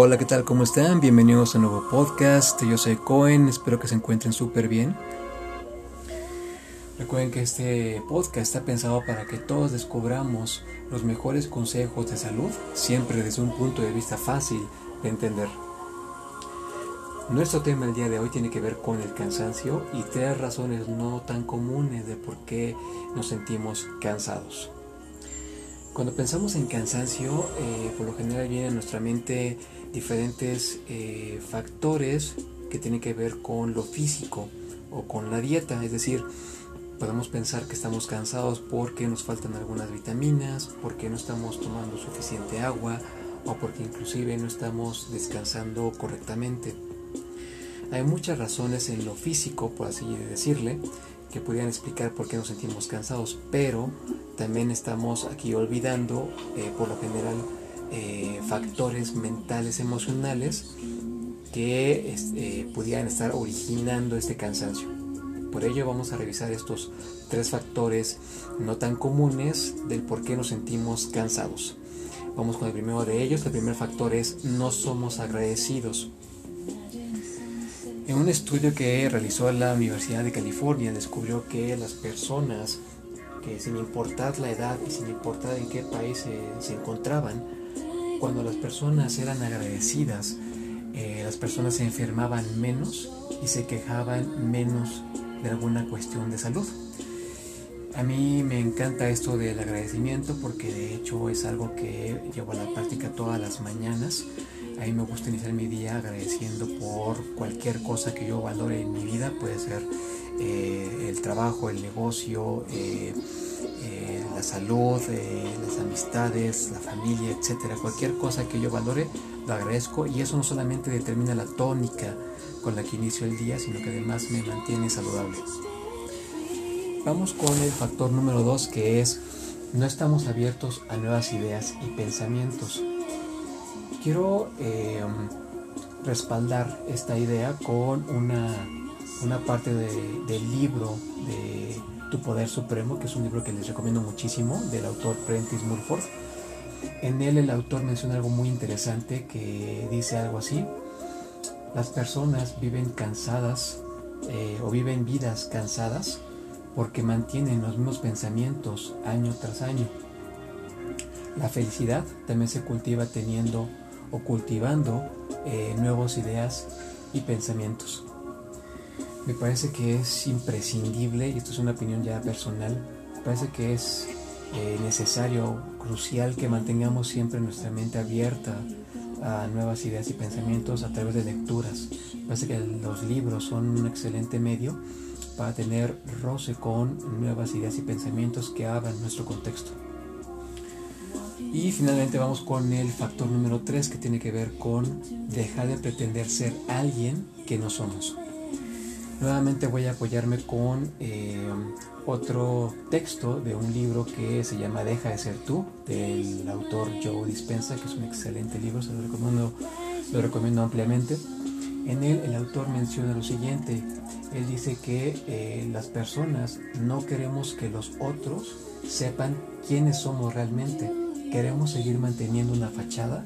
Hola, ¿qué tal? ¿Cómo están? Bienvenidos a un nuevo podcast. Yo soy Cohen, espero que se encuentren súper bien. Recuerden que este podcast está pensado para que todos descubramos los mejores consejos de salud, siempre desde un punto de vista fácil de entender. Nuestro tema el día de hoy tiene que ver con el cansancio y tres razones no tan comunes de por qué nos sentimos cansados. Cuando pensamos en cansancio, eh, por lo general viene a nuestra mente diferentes eh, factores que tienen que ver con lo físico o con la dieta, es decir, podemos pensar que estamos cansados porque nos faltan algunas vitaminas, porque no estamos tomando suficiente agua o porque inclusive no estamos descansando correctamente. Hay muchas razones en lo físico, por así decirle, que podrían explicar por qué nos sentimos cansados, pero también estamos aquí olvidando, eh, por lo general, eh, factores mentales, emocionales que este, pudieran estar originando este cansancio. Por ello vamos a revisar estos tres factores no tan comunes del por qué nos sentimos cansados. Vamos con el primero de ellos. El primer factor es no somos agradecidos. En un estudio que realizó la Universidad de California descubrió que las personas sin importar la edad y sin importar en qué país se, encontraban, cuando las personas eran agradecidas, eh, las personas se enfermaban menos y se quejaban menos de alguna cuestión de salud. A mí me encanta esto del agradecimiento porque de hecho es algo que llevo a la práctica todas las mañanas. A mí me gusta iniciar mi día agradeciendo por cualquier cosa que yo valore en mi vida. Puede ser eh, el trabajo, el negocio, eh, eh, la salud, las amistades, la familia, etcétera. Cualquier cosa que yo valore, lo agradezco y eso no solamente determina la tónica con la que inicio el día, sino que además me mantiene saludable. Vamos con el factor número dos que es no estamos abiertos a nuevas ideas y pensamientos. Quiero respaldar esta idea con una, una parte del libro de Tu Poder Supremo, que es un libro que les recomiendo muchísimo, del autor Prentice Mulford. En él el autor menciona algo muy interesante que dice algo así. Las personas viven cansadas eh, o viven vidas cansadas porque mantienen los mismos pensamientos año tras año. La felicidad también se cultiva teniendo o cultivando eh, nuevas ideas y pensamientos. Me parece que es imprescindible, y esto es una opinión ya personal, me parece que es eh, necesario, crucial que mantengamos siempre nuestra mente abierta a nuevas ideas y pensamientos a través de lecturas. Me parece que los libros son un excelente medio para tener roce con nuevas ideas y pensamientos que abran nuestro contexto. Y finalmente vamos con el factor número 3 que tiene que ver con dejar de pretender ser alguien que no somos. Nuevamente voy a apoyarme con eh, otro texto de un libro que se llama Deja de ser tú, del autor Joe Dispensa, que es un excelente libro, se lo recomiendo, lo recomiendo ampliamente. En él el autor menciona lo siguiente, él dice que eh, las personas no queremos que los otros sepan quiénes somos realmente, queremos seguir manteniendo una fachada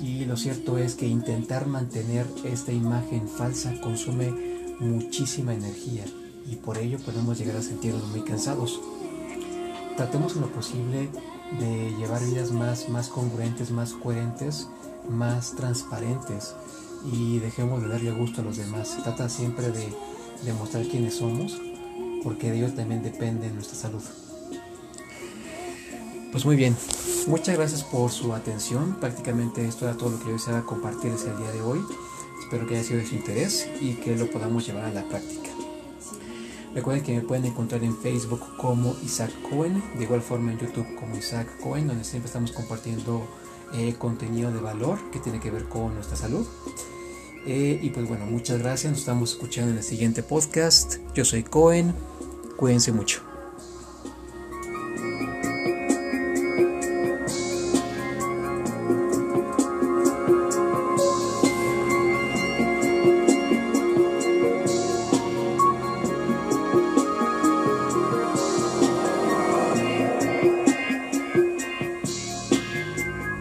y lo cierto es que intentar mantener esta imagen falsa consume muchísima energía y por ello podemos llegar a sentirnos muy cansados. Tratemos en lo posible de llevar vidas más, más congruentes, más coherentes, más transparentes y dejemos de darle gusto a los demás. trata siempre de demostrar quiénes somos porque de ellos también depende nuestra salud. Pues muy bien, muchas gracias por su atención. Prácticamente esto era todo lo que yo deseaba compartirles el día de hoy. Espero que haya sido de su interés y que lo podamos llevar a la práctica. Recuerden que me pueden encontrar en Facebook como Isaac Cohen, de igual forma en YouTube como Isaac Cohen, donde siempre estamos compartiendo eh, contenido de valor que tiene que ver con nuestra salud. Eh, y pues bueno, muchas gracias, nos estamos escuchando en el siguiente podcast. Yo soy Cohen, cuídense mucho.